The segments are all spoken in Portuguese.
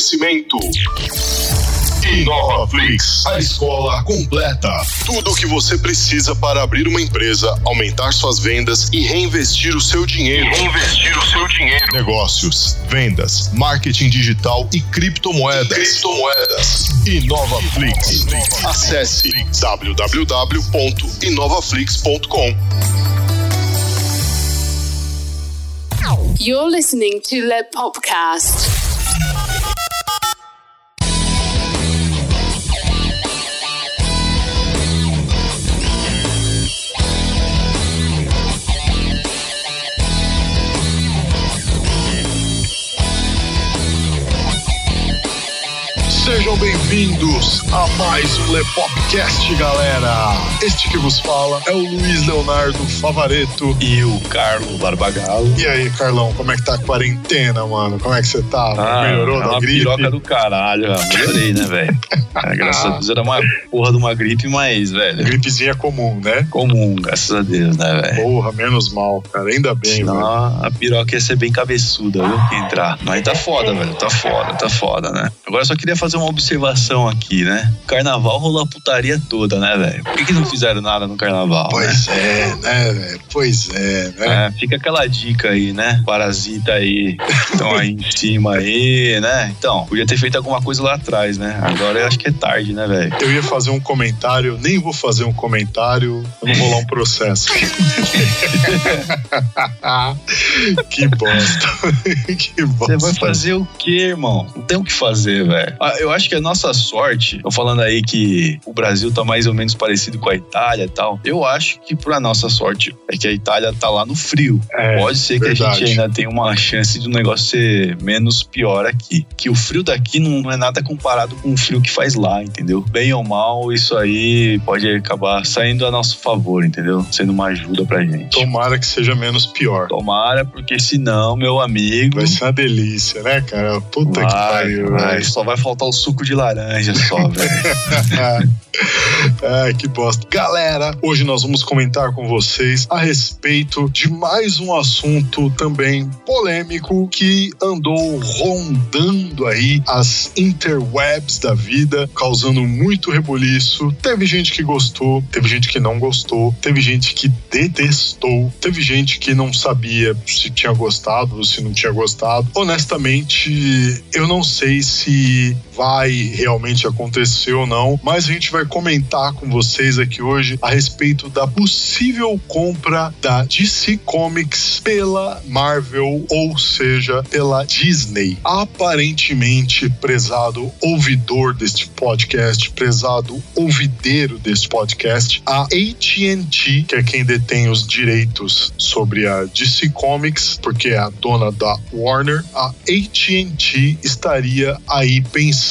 Oferecimento. InovaFlix, a escola completa. Tudo o que você precisa para abrir uma empresa, aumentar suas vendas e reinvestir o seu dinheiro. Reinvestir o seu dinheiro. Negócios, vendas, marketing digital e criptomoedas. Criptomoedas. InovaFlix. Acesse www.inovaflix.com. You're listening to the Popcast. Sejam bem-vindos a mais um Lepopcast, galera. Este que vos fala é o Luiz Leonardo Favareto. E o Carlos Barbagalo. E aí, Carlão, como é que tá a quarentena, mano? Como é que você tá? Ah, Melhorou é da gripe? piroca do caralho. ah, Melhorei, né, velho? Ah, graças a Deus era uma porra de uma gripe, mas, velho, Gripezinha comum, né? comum, graças a Deus, né, velho? Porra, menos mal, cara. Ainda bem, Senão velho. a piroca ia ser bem cabeçuda, viu? Que entrar. Mas tá foda, velho. Tá foda, tá foda, né? Agora eu só queria fazer uma observação aqui, né? O carnaval rolou a putaria toda, né, velho? Por que, que não fizeram nada no carnaval? né? Pois é, né, velho? Pois é, né? É, fica aquela dica aí, né? Parasita aí, estão aí em cima aí, né? Então, podia ter feito alguma coisa lá atrás, né? Agora eu acho que é tarde, né, velho? Eu ia fazer um comentário, nem vou fazer um comentário, eu não vou lá um processo. que bosta. que bosta. Você vai fazer o quê, irmão? Não tem o que fazer, velho. Ah, Eu acho que a nossa sorte, tô falando aí que o Brasil tá mais ou menos parecido com a Itália e tal. Eu acho que pra nossa sorte é que a Itália tá lá no frio. É, Pode ser que a verdade. gente ainda tenha uma chance de um negócio ser menos pior aqui. Que o frio daqui não é nada comparado com o frio que faz lá, entendeu? Bem ou mal, isso aí pode acabar saindo a nosso favor, entendeu? Sendo uma ajuda pra gente. Tomara que seja menos pior. Tomara, porque senão, meu amigo. Vai ser uma delícia, né, cara? Puta que Vai, pariu, vai. velho. Só vai faltar o suco de laranja só, velho. Ai, que bosta. Galera, hoje nós vamos comentar com vocês a respeito de mais um assunto também polêmico que andou rondando aí as interwebs da vida, causando muito rebuliço. Teve gente que gostou, teve gente que não gostou, teve gente que detestou, teve gente que não sabia se tinha gostado ou se não tinha gostado. Honestamente, eu não sei se vai realmente acontecer ou não, mas a gente vai comentar com vocês aqui hoje a respeito da possível compra da DC Comics pela Marvel, ou seja, pela Disney. Aparentemente, prezado ouvidor deste podcast, prezado ouvideiro deste podcast, a AT&T, que é quem detém os direitos sobre a DC Comics, porque é a dona da Warner, a AT&T estaria aí pensando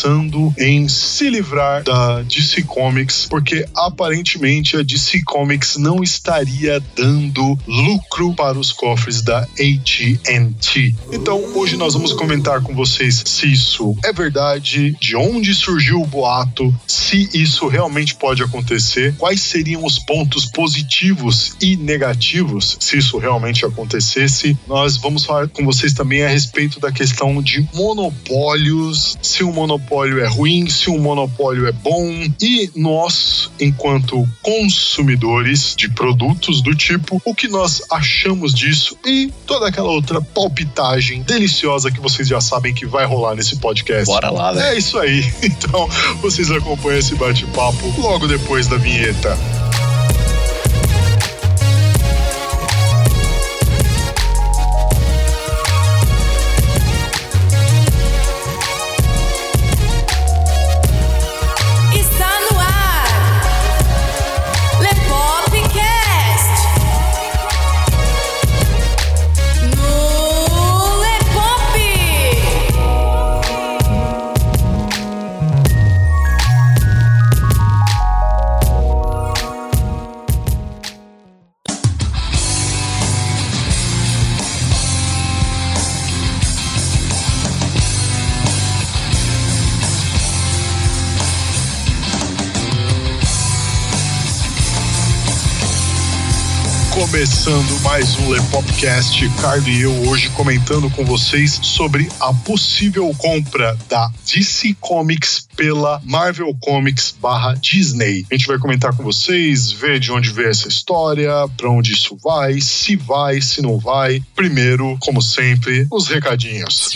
em se livrar da DC Comics, porque aparentemente a DC Comics não estaria dando lucro para os cofres da AT&T. Então, hoje nós vamos comentar com vocês se isso é verdade, de onde surgiu o boato, se isso realmente pode acontecer, quais seriam os pontos positivos e negativos se isso realmente acontecesse. Nós vamos falar com vocês também a respeito da questão de monopólios, se um monopólio é ruim, se um monopólio é bom e nós, enquanto consumidores de produtos do tipo, o que nós achamos disso e toda aquela outra palpitagem deliciosa que vocês já sabem que vai rolar nesse podcast. Bora lá, velho. É isso aí. Então, vocês acompanham esse bate-papo logo depois da vinheta. Começando mais um Lepopcast, Carlos e eu hoje comentando com vocês sobre a possível compra da DC Comics pela Marvel Comics barra Disney. A gente vai comentar com vocês, ver de onde veio essa história, para onde isso vai, se vai, se não vai. Primeiro, como sempre, os recadinhos.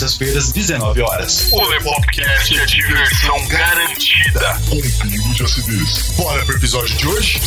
terças-feiras, 19 horas. O Lepopcast é diversão garantida. Com pingo de acidez. Bora pro episódio de hoje?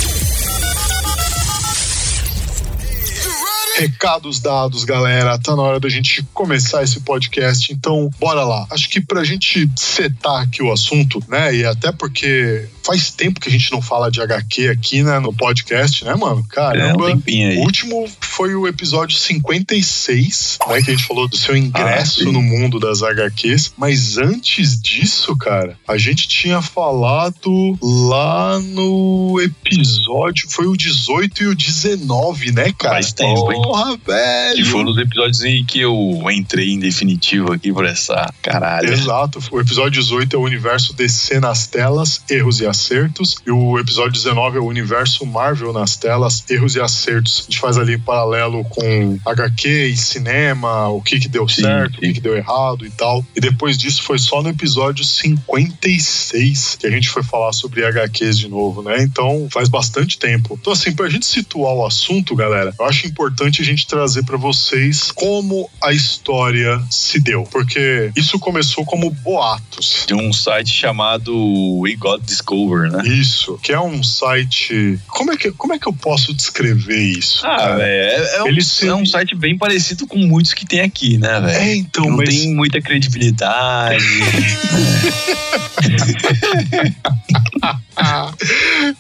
Recados dados, galera. Tá na hora da gente começar esse podcast, então bora lá. Acho que pra gente setar aqui o assunto, né? E até porque faz tempo que a gente não fala de HQ aqui, né, no podcast, né, mano? É, um Caramba. tempinho aí. o último foi o episódio 56, né? Que a gente falou do seu ingresso Ah, no mundo das HQs. Mas antes disso, cara, a gente tinha falado lá no episódio. Foi o 18 e o 19, né, cara? Faz tempo, hein? Porra, velho. Que foram os episódios em que eu entrei em definitivo aqui por essa caralho. Exato, o episódio 18 é o universo DC nas telas, erros e acertos, e o episódio 19 é o universo Marvel nas telas, erros e acertos. A gente faz ali paralelo com HQ e cinema, o que que deu Sim, certo, o que sim. que deu errado e tal. E depois disso foi só no episódio 56 que a gente foi falar sobre HQs de novo, né? Então faz bastante tempo. Então assim, pra gente situar o assunto, galera, eu acho importante a gente trazer pra vocês como a história se deu, porque isso começou como boatos. De um site chamado We Got Discover, né? Isso, que é um site. Como é que, como é que eu posso descrever isso? Ah, velho, é, é um, se- é um site bem parecido com muitos que tem aqui, né, velho? É, então, Não mas. tem muita credibilidade.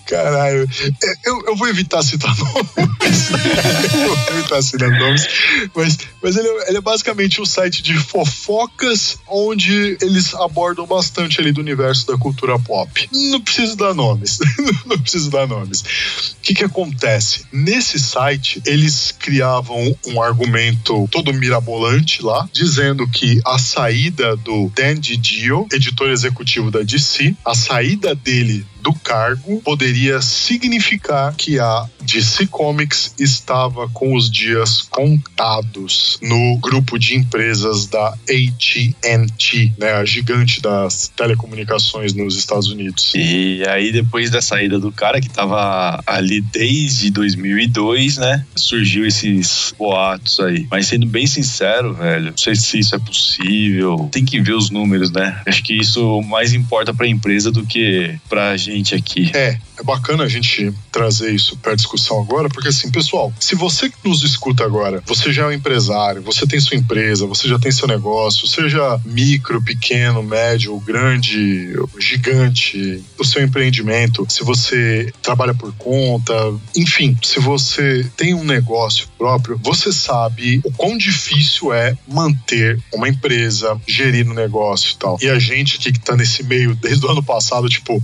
Caralho. É, Eu, eu vou evitar citar nomes. eu vou evitar citar nomes. Mas, mas ele, é- ele é basicamente um site de fofocas onde eles abordam bastante ali do universo da cultura pop. Não preciso dar nomes. Não preciso dar nomes. O que, que acontece? Nesse site, eles criavam um argumento todo mirabolante lá, dizendo que a saída do Dan DiDio, editor executivo da DC, a saída dele do cargo poderia significar que a DC Comics estava com os dias contados no grupo de empresas da AT&T, né, a gigante das telecomunicações nos Estados Unidos. E aí, depois da saída do cara, que tava ali desde 2002, né? Surgiu esses boatos aí. Mas sendo bem sincero, velho, não sei se isso é possível. Tem que ver os números, né? Acho que isso mais importa pra empresa do que pra gente aqui. É, é bacana a gente trazer isso para discussão agora, porque assim, pessoal, se você que nos escuta agora, você já é um empresário, você tem sua empresa, você já tem seu negócio, seja micro, pequeno, médio, grande, gigante, o seu empreendimento, se você trabalha por conta, enfim, se você tem um negócio próprio, você sabe o quão difícil é manter uma empresa, gerir um negócio e tal. E a gente aqui que tá nesse meio desde o ano passado, tipo,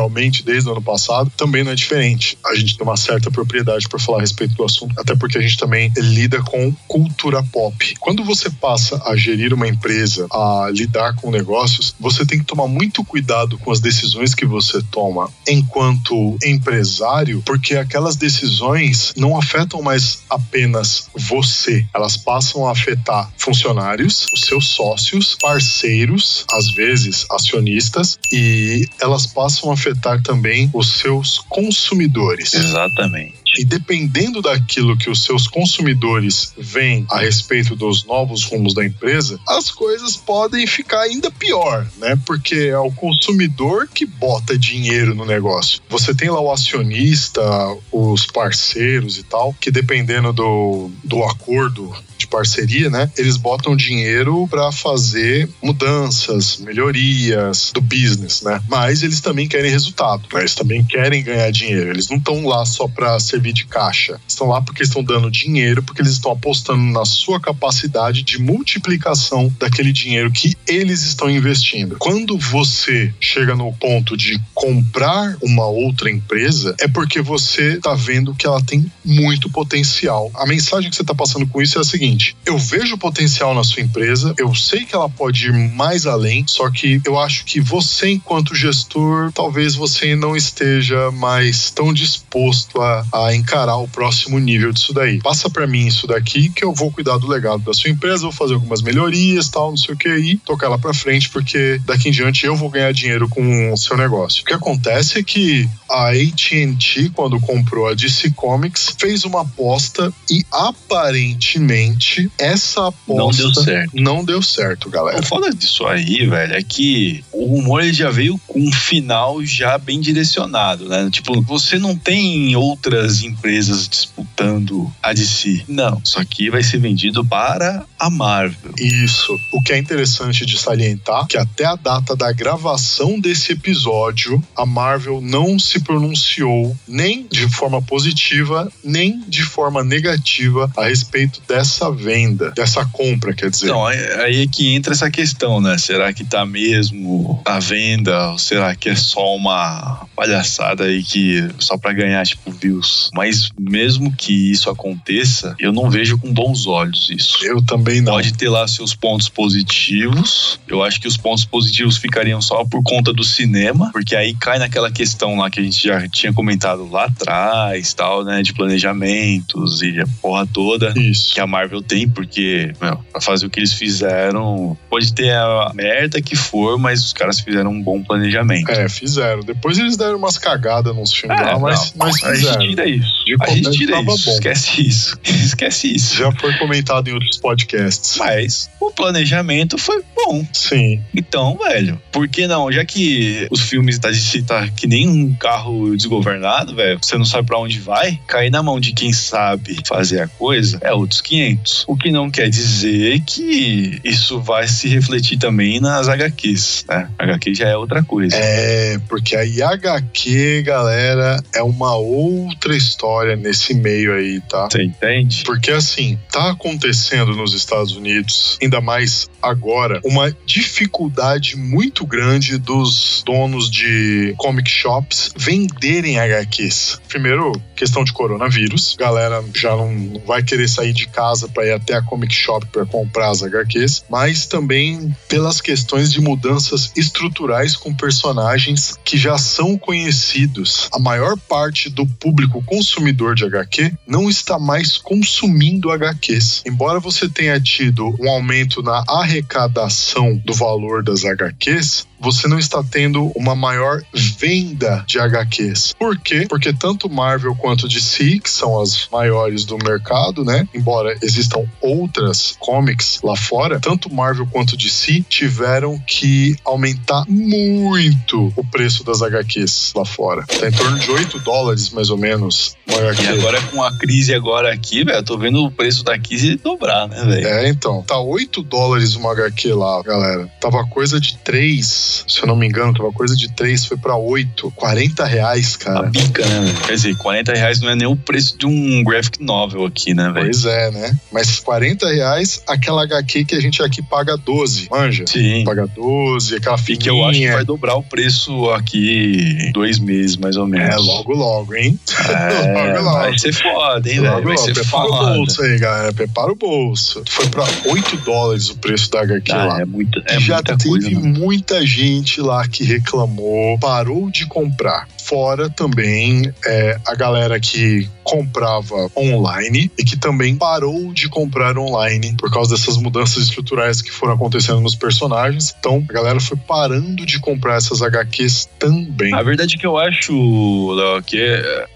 oficialmente desde o ano passado, também não é diferente. A gente tem uma certa propriedade para falar a respeito do assunto, até porque a gente também lida com cultura pop. Quando você passa a gerir uma empresa, a lidar com negócios, você tem que tomar muito cuidado com as decisões que você toma enquanto empresário, porque aquelas decisões não afetam mais apenas você, elas passam a afetar funcionários, os seus sócios, parceiros, às vezes acionistas, e elas passam a afetar também os seus consumidores. Exatamente. E dependendo daquilo que os seus consumidores veem a respeito dos novos rumos da empresa, as coisas podem ficar ainda pior, né? Porque é o consumidor que bota dinheiro no negócio. Você tem lá o acionista, os parceiros e tal, que dependendo do, do acordo de parceria, né? Eles botam dinheiro para fazer mudanças, melhorias do business, né? Mas eles também querem resultado, né? eles também querem ganhar dinheiro. Eles não estão lá só para servir de caixa. Estão lá porque estão dando dinheiro, porque eles estão apostando na sua capacidade de multiplicação daquele dinheiro que eles estão investindo. Quando você chega no ponto de comprar uma outra empresa, é porque você está vendo que ela tem muito potencial. A mensagem que você está passando com isso é a seguinte: eu vejo potencial na sua empresa, eu sei que ela pode ir mais além, só que eu acho que você, enquanto gestor, talvez você não esteja mais tão disposto a, a encarar o próximo nível disso daí. Passa para mim isso daqui que eu vou cuidar do legado da sua empresa, vou fazer algumas melhorias, tal, não sei o que, e tocar ela para frente, porque daqui em diante eu vou ganhar dinheiro com o seu negócio. O que acontece é que a AT&T, quando comprou a DC Comics, fez uma aposta e aparentemente essa aposta Não deu certo. não deu certo, galera. O foda disso aí, velho, é que o rumor ele já veio com um final já bem direcionado, né? Tipo, você não tem outras empresas disputando a DC. Não, isso aqui vai ser vendido para a Marvel. Isso. O que é interessante de salientar que até a data da gravação desse episódio, a Marvel não se pronunciou nem de forma positiva, nem de forma negativa a respeito dessa venda, dessa compra, quer dizer. Então, aí é que entra essa questão, né? Será que tá mesmo à venda? Ou será que é só uma palhaçada aí que só pra ganhar, tipo, views? Mas mesmo que isso aconteça, eu não vejo com bons olhos isso. Eu também não. Pode ter lá seus pontos positivos. Eu acho que os pontos positivos ficariam só por conta do cinema, porque aí cai naquela questão lá que a gente já tinha comentado lá atrás, tal, né? De planejamentos e a porra toda Isso. que a Marvel tem, porque, meu, pra fazer o que eles fizeram, pode ter a merda que for, mas os caras fizeram um bom planejamento. É, fizeram. Depois eles deram umas cagadas nos filmes É, lá, mas, não, mas a gente fizeram. tira isso. De A gente tira isso. bom. Esquece isso. Esquece isso. Já foi comentado em outros podcasts. Mas o planejamento foi bom. Sim. Então, velho, por que não? Já que os filmes da DC tá que nem um carro desgovernado, velho, você não sabe pra onde vai, cair na mão de quem sabe fazer a coisa é outros 500. O que não quer dizer que isso vai se refletir também nas HQs, né? HQ já é outra coisa. É, porque a IHQ, galera, é uma outra história nesse meio aí, tá? Você entende? Porque assim, tá acontecendo nos Estados Unidos, ainda mais agora, uma dificuldade muito grande dos donos de comic shops venderem HQs. Primeiro, questão de coronavírus, galera já não vai querer sair de casa para ir até a comic shop para comprar as HQs, mas também pelas questões de mudanças estruturais com personagens que já são conhecidos. A maior parte do público consumidor de HQ não está mais consumindo HQs. Embora você tenha tido um aumento na arrecadação do valor das HQs, você não está tendo uma maior venda de HQs. Por quê? Porque tanto Marvel quanto DC, que são as maiores do mercado, né? Embora existam outras comics lá fora, tanto Marvel quanto DC tiveram que aumentar muito o preço das HQs lá fora. Tá em torno de 8 dólares, mais ou menos, uma HQ. E agora com a crise agora aqui, velho, eu tô vendo o preço da crise dobrar, né, velho? É, então. Tá 8 dólares uma HQ lá, galera. Tava coisa de 3, se eu não me engano, tava coisa de 3, foi pra 8. 40 reais, A cara. pica, né? Quer dizer, 40 reais não é nem o preço de um graphic novel aqui, né, velho? Pois é, né? Mas 40 reais, aquela HQ que a gente aqui paga 12, manja? Sim. Paga 12, aquela E fininha. que eu acho que vai dobrar o preço aqui dois meses, mais ou menos. É, logo, logo, hein? É, logo, logo. vai ser foda, hein, velho? Logo, Vai logo. ser Prepara o bolso aí, galera. Prepara o bolso. Foi pra 8 dólares o preço da HQ lá. Ah, é, muito, é E já muita teve coisa, né? muita gente lá que reclamou, parou de comprar. Fora também é, a galera que comprava online e que também parou de comprar online por causa dessas mudanças estruturais que foram acontecendo nos personagens. Então a galera foi parando de comprar essas HQs também. A verdade é que eu acho, Léo, que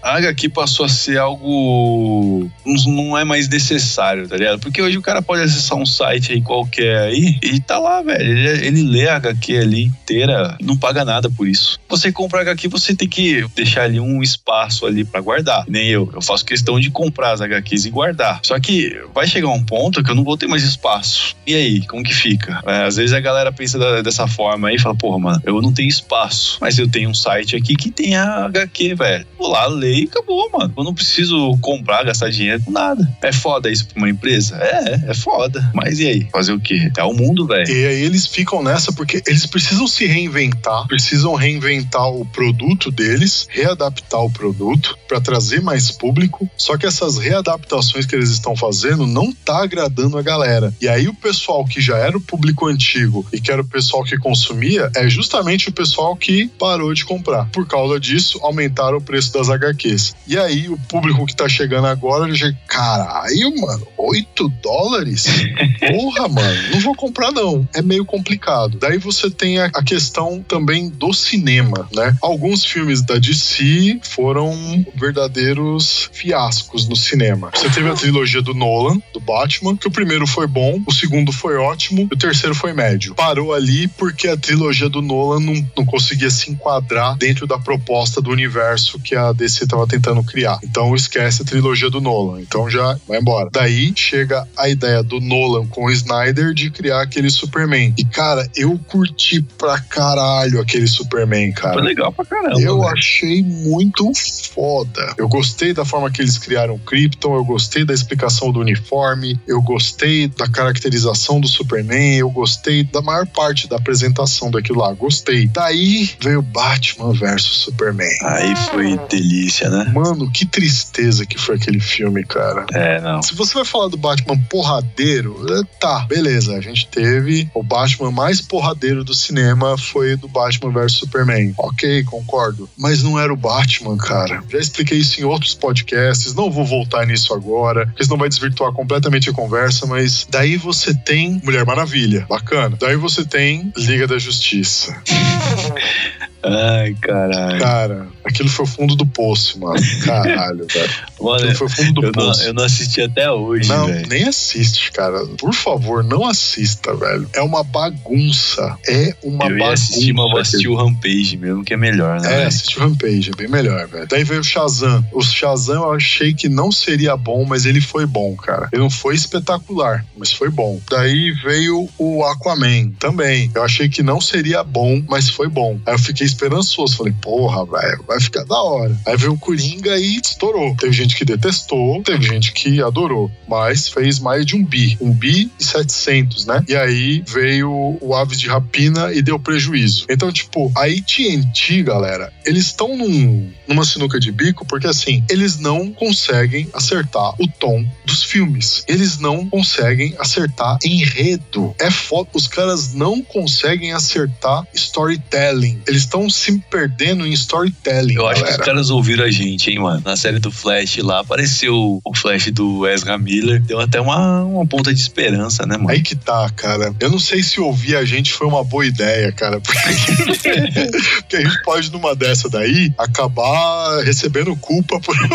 a HQ passou a ser algo. não é mais necessário, tá ligado? Porque hoje o cara pode acessar um site aí qualquer aí e tá lá, velho. Ele, ele lê a HQ ali inteira, não paga nada por isso. Você compra HQ, você tem que deixar ali um espaço ali pra guardar. Nem eu. Eu faço questão de comprar as HQs e guardar. Só que vai chegar um ponto que eu não vou ter mais espaço. E aí, como que fica? É, às vezes a galera pensa da- dessa forma aí e fala, porra, mano, eu não tenho espaço. Mas eu tenho um site aqui que tem a HQ, velho. Vou lá, leio e acabou, mano. Eu não preciso comprar, gastar dinheiro com nada. É foda isso pra uma empresa? É, é foda. Mas e aí? Fazer o quê? É o mundo, velho. E aí eles ficam nessa porque eles precisam se reinventar, precisam reinventar o produto deles, readaptar o produto para trazer mais público. Só que essas readaptações que eles estão fazendo não tá agradando a galera. E aí o pessoal que já era o público antigo e que era o pessoal que consumia é justamente o pessoal que parou de comprar. Por causa disso, aumentaram o preço das HQs. E aí o público que tá chegando agora, ele já, caralho, mano, 8 dólares? Porra, mano, não vou comprar não. É meio complicado. Daí você tem a, a questão também do cinema, né? Alguns filmes da DC foram verdadeiros fiascos no cinema. Você teve a trilogia do Nolan, do Batman, que o primeiro foi bom, o segundo foi ótimo, e o terceiro foi médio. Parou ali porque a trilogia do Nolan não, não conseguia se enquadrar dentro da proposta do universo que a DC estava tentando criar. Então esquece a trilogia do Nolan. Então já vai embora. Daí chega a ideia do Nolan com o Snyder de criar aquele Superman. E cara, eu curti pra caralho aquele Superman, cara. Foi legal pra caramba. Eu velho. Achei muito foda. Eu gostei da forma que eles criaram o Krypton, eu gostei da explicação do uniforme, eu gostei da caracterização do Superman, eu gostei da maior parte da apresentação daquilo lá. Gostei. Daí veio Batman versus Superman. Aí foi delícia, né? Mano, que tristeza que foi aquele filme, cara. É, não. Se você vai falar do Batman porradeiro, é, tá, beleza. A gente teve o Batman mais porradeiro do cinema foi do Batman vs Superman. Ok, concordo. Mas não era o Batman, cara. Já expliquei isso em outros podcasts, não vou voltar nisso agora, porque senão vai desvirtuar completamente a conversa, mas daí você tem Mulher Maravilha, bacana. Daí você tem Liga da Justiça. Ai, caralho. Cara, aquilo foi o fundo do poço, mano. Caralho, velho. Mano, Aquilo foi o fundo do eu não, poço. eu não assisti até hoje, Não, velho. nem assiste, cara. Por favor, não assista, velho. É uma bagunça. É uma Eu bagunça. assistir, mas vou assistir o Rampage mesmo, que é melhor, né? É, velho? assiste o Rampage, é bem melhor, velho. Daí veio o Shazam. O Shazam eu achei que não seria bom, mas ele foi bom, cara. Ele não foi espetacular, mas foi bom. Daí veio o Aquaman também. Eu achei que não seria bom, mas foi bom. Aí eu fiquei esperançoso. Falei, porra, velho, vai ficar da hora. Aí veio o Coringa e estourou. Teve gente que detestou, teve gente que adorou, mas fez mais de um bi. Um bi e 700, né? E aí veio o Aves de Rapina e deu prejuízo. Então, tipo, a AT&T, galera, eles estão num, numa sinuca de bico porque, assim, eles não conseguem acertar o tom dos filmes. Eles não conseguem acertar enredo. É foda. Os caras não conseguem acertar storytelling. Eles estão se perdendo em storytelling, Eu acho que galera. os caras ouviram a gente, hein, mano. Na série do Flash lá, apareceu o Flash do Ezra Miller. Deu até uma, uma ponta de esperança, né, mano? Aí que tá, cara. Eu não sei se ouvir a gente foi uma boa ideia, cara. Porque, porque a gente pode, numa dessa daí, acabar recebendo culpa por,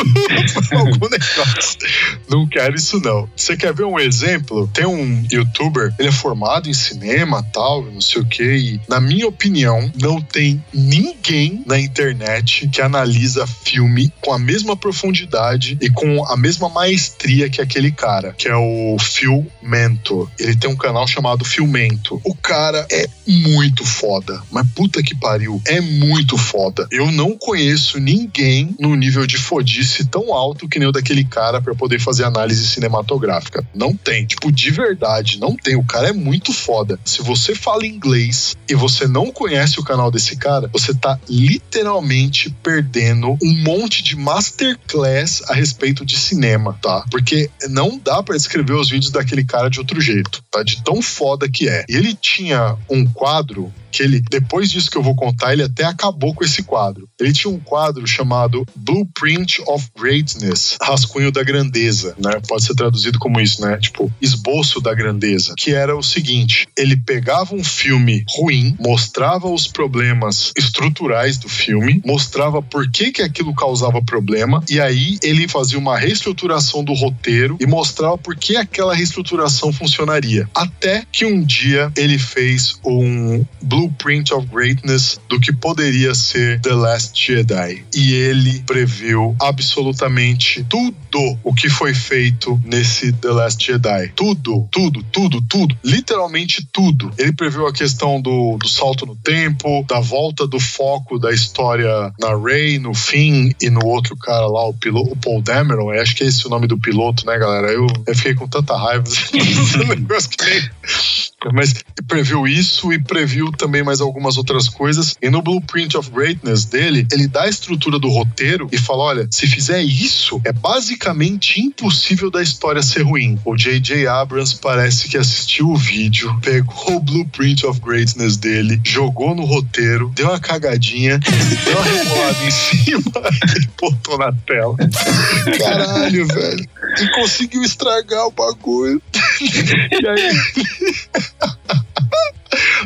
por algum negócio. Não quero isso, não. Você quer ver um exemplo? Tem um youtuber, ele é formado em cinema tal, não sei o que, e, na minha opinião, não tem ninguém na internet que analisa filme com a mesma profundidade e com a mesma maestria que aquele cara, que é o Phil Mento. Ele tem um canal chamado Filmento. O cara é muito foda, mas puta que pariu, é muito foda. Eu não conheço ninguém no nível de fodice tão alto que nem o daquele cara pra poder fazer análise cinematográfica. Não tem, tipo, de verdade, não tem. O cara é muito foda. Se você fala inglês e você não conhece o canal desse cara, você tá literalmente perdendo um monte de masterclass a respeito de cinema, tá? Porque não dá pra descrever os vídeos daquele cara de outro jeito, tá? De tão foda que é. E ele tinha um quadro que ele, depois disso que eu vou contar, ele até acabou com esse quadro. Ele tinha um quadro chamado Blueprint of Greatness, rascunho da grandeza, né? Pode ser traduzido como isso, né? Tipo, esboço da grandeza, que era o seguinte, ele pegava um filme ruim, mostrava os problemas estruturais do filme, mostrava por que que aquilo causava problema e aí ele fazia uma reestruturação do roteiro e mostrava por que aquela reestruturação funcionaria. Até que um dia ele fez um blueprint of greatness do que poderia ser The Last Jedi. E ele previu absolutamente tudo o que foi feito nesse The Last Jedi. Tudo, tudo, tudo, tudo. Literalmente tudo. Ele previu a questão do, do salto no tempo, da volta do foco da história na Rey, no fim, e no outro cara lá, o, piloto, o Paul Dameron. Eu acho que é esse o nome do piloto, né, galera? Eu, eu fiquei com tanta raiva. negócio que nem. Mas previu isso e previu também mais algumas outras coisas. E no Blueprint of Greatness dele, ele dá a estrutura do roteiro e fala: olha, se fizer isso, é basicamente impossível da história ser ruim. O J.J. Abrams parece que assistiu o vídeo, pegou o Blueprint of Greatness dele, jogou no roteiro, deu uma cagadinha, deu uma rebolada em cima e botou na tela. Caralho, velho. E conseguiu estragar o bagulho. E aí. Ha ha.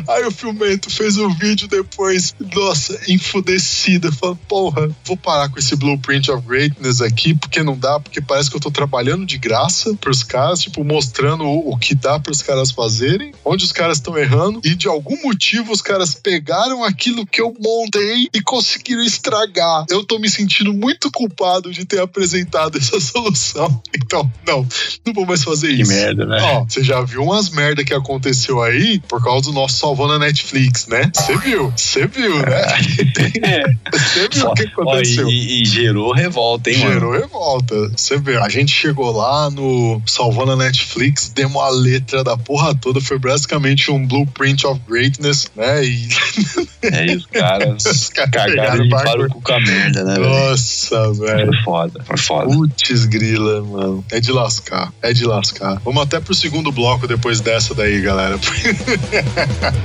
Aí o Filmento fez um vídeo depois, nossa, enfudecida, falando, porra, vou parar com esse Blueprint of Greatness aqui, porque não dá, porque parece que eu tô trabalhando de graça pros caras, tipo, mostrando o, o que dá pros caras fazerem, onde os caras estão errando, e de algum motivo os caras pegaram aquilo que eu montei e conseguiram estragar. Eu tô me sentindo muito culpado de ter apresentado essa solução. Então, não, não vou mais fazer Que isso. merda, né? Ó, você já viu umas merda que aconteceu aí por causa do nosso salvando a Netflix, né? Você viu, você viu, né? Você viu o que Ó, aconteceu? e, e gerou revolta, hein, Gerou revolta. Você vê, a gente chegou lá no Salvando a Netflix, demos a letra da porra toda, foi basicamente um blueprint of greatness, né? E mano? É, os caras Os caras cagaram e limparam com a merda, né, velho? nossa, velho. Foi foda, foi foda. Putz, grila, mano. É de lascar, é de lascar. Vamos até pro segundo bloco depois dessa daí, galera.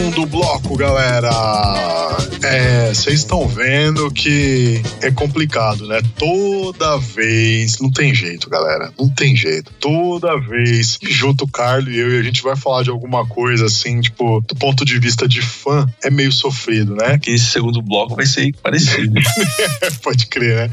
Segundo bloco, galera. É, vocês estão vendo que é complicado, né? Toda vez, não tem jeito, galera. Não tem jeito. Toda vez que junto o Carlos e eu e a gente vai falar de alguma coisa assim, tipo, do ponto de vista de fã, é meio sofrido, né? Que esse segundo bloco vai ser parecido. Pode crer, né?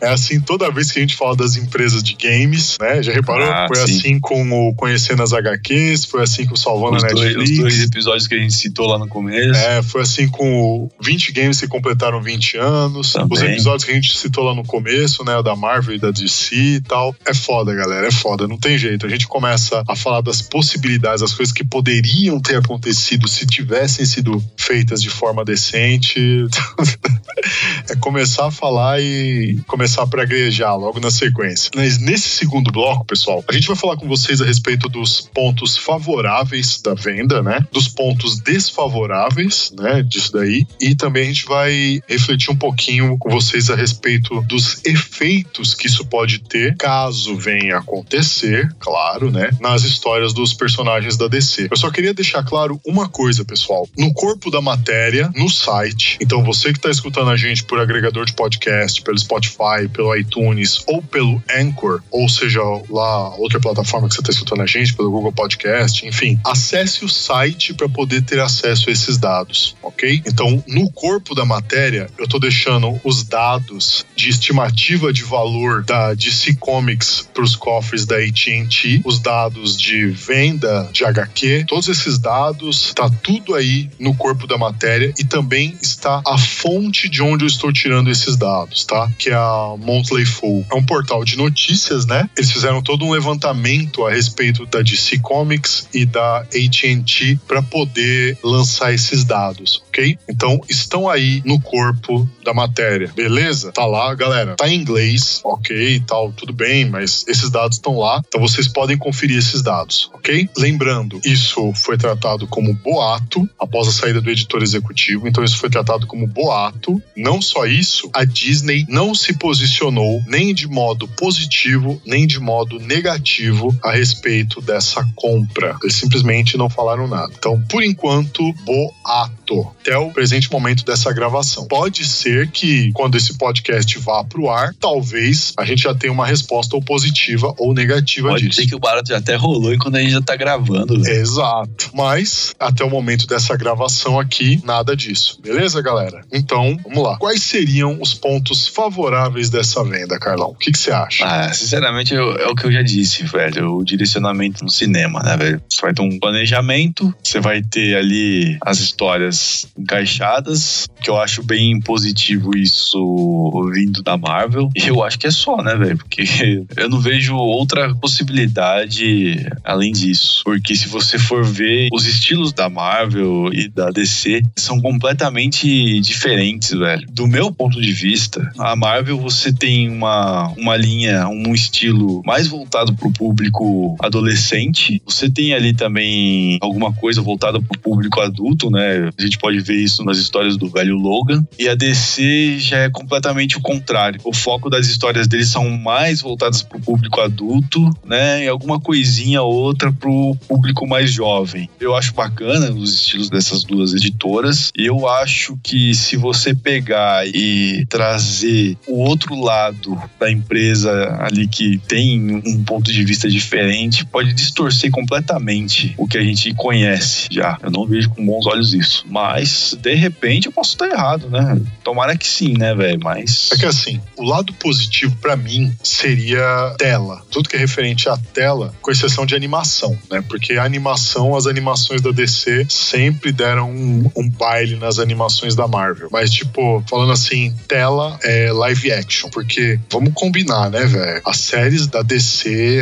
É assim toda vez que a gente fala das empresas de games, né? Já reparou? Ah, foi sim. assim com o Conhecendo as HQs, foi assim com o Salvando os, a dois, Netflix. os dois episódios que a gente citou lá no começo. É, foi assim com o 20 games que completaram 20 anos. Também. Os episódios que a gente citou lá no começo, né? O da Marvel e da DC e tal. É foda, galera. É foda. Não tem jeito. A gente começa a falar das possibilidades, das coisas que poderiam ter acontecido se tivessem sido feitas de forma decente. é começar a falar e começar a praguejar logo na sequência. Mas nesse segundo bloco, pessoal, a gente vai falar com vocês a respeito dos pontos favoráveis da venda, né? Dos pontos desfavoráveis, né? Disso daí. E também a gente vai refletir um pouquinho com vocês a respeito dos efeitos que isso pode ter caso venha acontecer, claro, né? Nas histórias dos personagens da DC. Eu só queria deixar claro uma coisa, pessoal. No corpo da matéria, no site, então você que está escutando a gente por agregador de podcast, pelo Spotify, pelo iTunes ou pelo Anchor, ou seja, lá outra plataforma que você está escutando a gente, pelo Google Podcast, enfim, acesse o site para poder ter acesso a esses dados, ok? Então, no corpo da matéria, eu estou deixando os dados de estimativa de valor da DC Comics para os cofres da AT&T, os dados de venda de HQ, todos esses dados, tá tudo aí no corpo da matéria e também está a fonte de onde eu estou tirando esses dados, tá? Que é a Monthly Full. É um portal de notícias, né? Eles fizeram todo um levantamento a respeito da DC Comics e da AT&T para poder lançar esses dados, ok? Então, estão aí no corpo da matéria, beleza? Tá lá, galera. Tá em inglês, ok, tal, tudo bem, mas esses dados estão lá, então vocês podem conferir esses dados, ok? Lembrando, isso foi tratado como boato após a saída do editor executivo, então isso foi tratado como boato, não só isso, a Disney não se posicionou nem de modo positivo, nem de modo negativo a respeito dessa compra. Eles simplesmente não falaram nada. Então, por enquanto, boato. Até o presente momento dessa gravação. Pode ser que quando esse podcast vá pro ar, talvez a gente já tenha uma resposta ou positiva ou negativa Pode disso. ser que o barato já até rolou enquanto a gente já tá gravando. velho. Exato. Mas, até o momento dessa gravação aqui, nada disso. Beleza, galera? Então, vamos lá. Quais seriam os pontos favoráveis dessa venda, Carlão? O que que você acha? Ah, sinceramente, eu- é o que eu já disse, velho. O direcionamento no cinema, né, velho? Você vai ter um planejamento, você vai ter ali as histórias encaixadas, que eu acho bem positivo isso vindo da Marvel. E eu acho que é só, né, velho? Porque eu não vejo outra possibilidade além disso. Porque se você for ver os estilos da Marvel e da DC, são completamente diferentes, velho. Do meu ponto de vista, a Marvel você tem uma, uma linha, um estilo mais voltado pro público adolescente. Você tem ali também alguma coisa voltada pro público adulto, né? A gente pode ver isso nas histórias do velho Logan. E a DC já é completamente o contrário. O foco das histórias deles são mais voltadas pro público adulto, né? E alguma coisinha ou outra pro público mais jovem. Eu acho bacana os estilos dessas duas editoras. Eu acho que se você pegar e trazer o outro lado da empresa ali que tem um ponto de vista diferente, pode distorcer completamente o que a gente conhece já. Eu não vejo com bons olhos isso. Mas, de repente, eu posso estar errado, né? Tomara que sim, né, velho? Mas. É que assim, o lado positivo pra mim seria tela. Tudo que é referente à tela, com exceção de animação, né? Porque a animação, as animações da DC sempre deram um, um baile nas animações da Marvel. Mas, tipo, falando assim, tela é live action. Porque, vamos combinar, né, velho? As séries da DC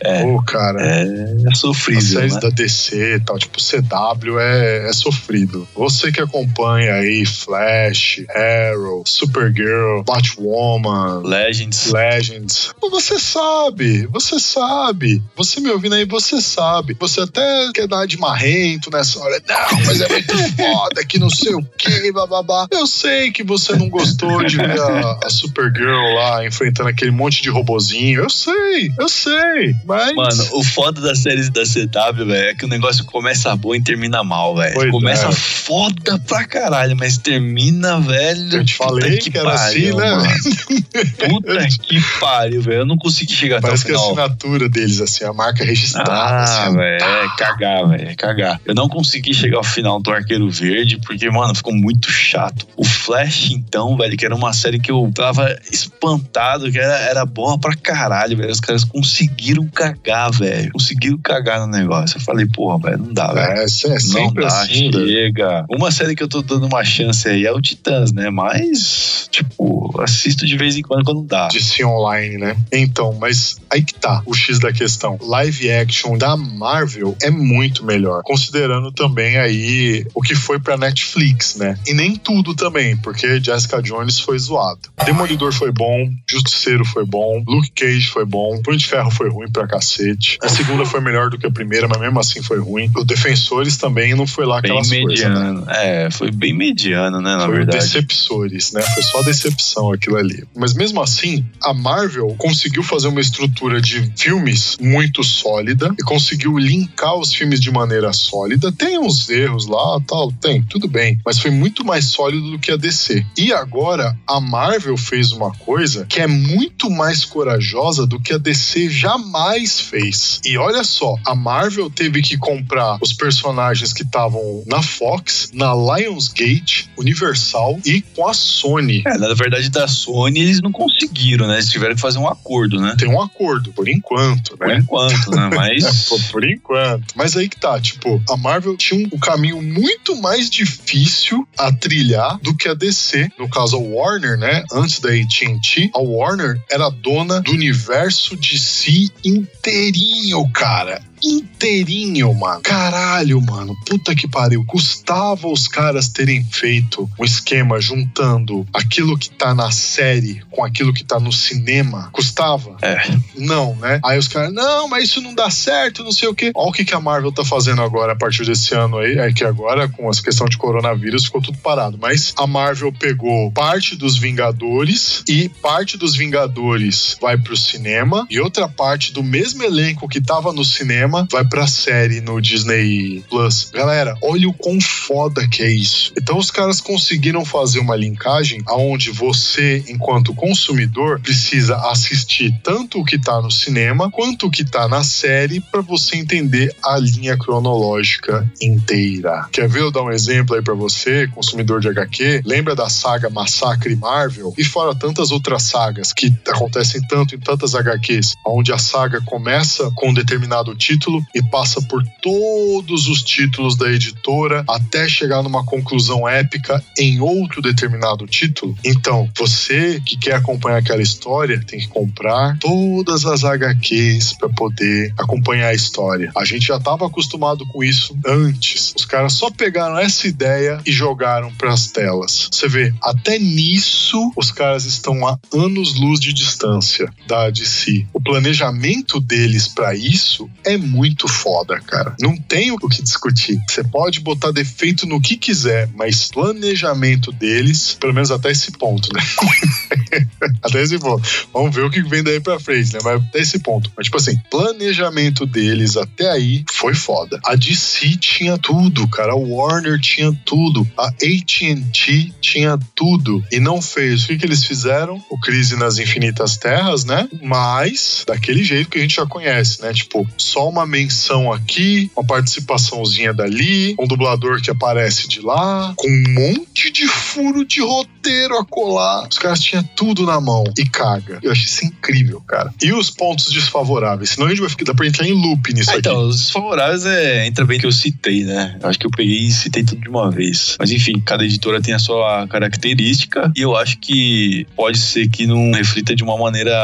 é. Pô, cara. É As sofrível, séries né? da DC e tal, tipo CW é, é sofrido. Você que acompanha aí Flash, Arrow, Supergirl, Batwoman, Legends. Legends, você sabe, você sabe. Você me ouvindo aí, você sabe. Você até quer dar de marrento nessa hora. Não, mas é muito foda, que não sei o que, bababá. Eu sei que você não gostou de ver a, a Supergirl lá enfrentando aquele monte de robozinho. Eu sei, eu sei. Mas. Mano, o foda das séries da CW, velho, é que o negócio começa bom e termina mal, velho. Começa é. foda pra caralho, mas termina, velho. Eu te falei que era assim, né. Puta que pariu, velho. Eu não consegui chegar Parece até que o a final. assinatura deles, assim, a marca registrada. Ah, assim, velho, é cagar, velho, é cagar. Eu não consegui chegar ao final do Arqueiro Verde, porque, mano, ficou muito chato. O Flash, então, velho, que era uma série que eu tava espantado, que era, era boa pra caralho, velho. Os caras conseguiram cagar, velho. Conseguiram cagar no negócio. Eu falei, porra, velho, não dá, velho. É, é Não dá, assim, velho. chega. Uma série que eu tô dando uma chance aí é o Titãs, né? Mas, tipo, assisto de vez em quando quando dá. de ser online, né? Então, mas aí que tá o X da questão. Live action da Marvel é muito melhor, considerando também aí o que foi pra Netflix, né? E nem tudo também, porque Jessica Jones foi zoado. Demolidor foi bom, Justiceiro foi bom, Luke Cage foi bom, Punho de Ferro foi ruim pra cacete. A segunda foi melhor do que a primeira, mas mesmo assim foi ruim. O Defensores também não foi lá Bem aquelas coisas, né? mediano. É, foi bem mediano, né, na Foi verdade. decepçores, né? Foi só decepção aquilo ali. Mas mesmo assim, a Marvel conseguiu fazer uma estrutura de filmes muito sólida e conseguiu linkar os filmes de maneira sólida. Tem uns erros lá, tal, tem, tudo bem, mas foi muito mais sólido do que a DC. E agora a Marvel fez uma coisa que é muito mais corajosa do que a DC jamais fez. E olha só, a Marvel teve que comprar os personagens que estavam na Fox, na Lionsgate, Universal e com a Sony. É, na verdade, da Sony eles não conseguiram, né? Eles tiveram que fazer um acordo, né? Tem um acordo, por enquanto, Por né? enquanto, né? Mas. Por, por enquanto. Mas aí que tá, tipo, a Marvel tinha um, um caminho muito mais difícil a trilhar do que a DC. No caso, a Warner, né? Antes da AT&T, a Warner era dona do universo de si inteirinho, cara. Inteirinho, mano. Caralho, mano. Puta que pariu. Custava os caras terem feito um esquema juntando aquilo que tá na série com aquilo que tá no cinema. Custava? É. Não, né? Aí os caras, não, mas isso não dá certo, não sei o quê. Olha o que, que a Marvel tá fazendo agora a partir desse ano aí. É que agora, com essa questão de coronavírus, ficou tudo parado. Mas a Marvel pegou parte dos Vingadores e parte dos Vingadores vai pro cinema e outra parte do mesmo elenco que tava no cinema vai pra série no Disney Plus. Galera, olha o quão foda que é isso. Então os caras conseguiram fazer uma linkagem aonde você, enquanto consumidor, precisa assistir tanto o que tá no cinema quanto o que tá na série para você entender a linha cronológica inteira. Quer ver eu dar um exemplo aí pra você, consumidor de HQ? Lembra da saga Massacre Marvel? E fora tantas outras sagas que acontecem tanto em tantas HQs, onde a saga começa com um determinado título e passa por todos os títulos da editora até chegar numa conclusão épica em outro determinado título. Então, você que quer acompanhar aquela história tem que comprar todas as HQs para poder acompanhar a história. A gente já estava acostumado com isso antes. Os caras só pegaram essa ideia e jogaram para as telas. Você vê, até nisso os caras estão a anos-luz de distância da DC. O planejamento deles para isso é muito foda, cara. Não tem o que discutir. Você pode botar defeito no que quiser, mas planejamento deles, pelo menos até esse ponto, né? até esse ponto. Vamos ver o que vem daí pra frente, né? Mas até esse ponto. Mas, tipo assim, planejamento deles até aí foi foda. A DC tinha tudo, cara. A Warner tinha tudo. A AT&T tinha tudo. E não fez. O que, que eles fizeram? O Crise nas Infinitas Terras, né? Mas daquele jeito que a gente já conhece, né? Tipo, só uma menção aqui, uma participaçãozinha dali, um dublador que aparece de lá, com um monte de furo de roteiro a colar. Os caras tinham tudo na mão e caga. Eu achei isso incrível, cara. E os pontos desfavoráveis? Senão a gente vai ficar, dá pra entrar em loop nisso Ah, aqui. então, os desfavoráveis é, entra bem que eu citei, né? Eu acho que eu peguei e citei tudo de uma vez. Mas enfim, cada editora tem a sua característica e eu acho que pode ser que não reflita de uma maneira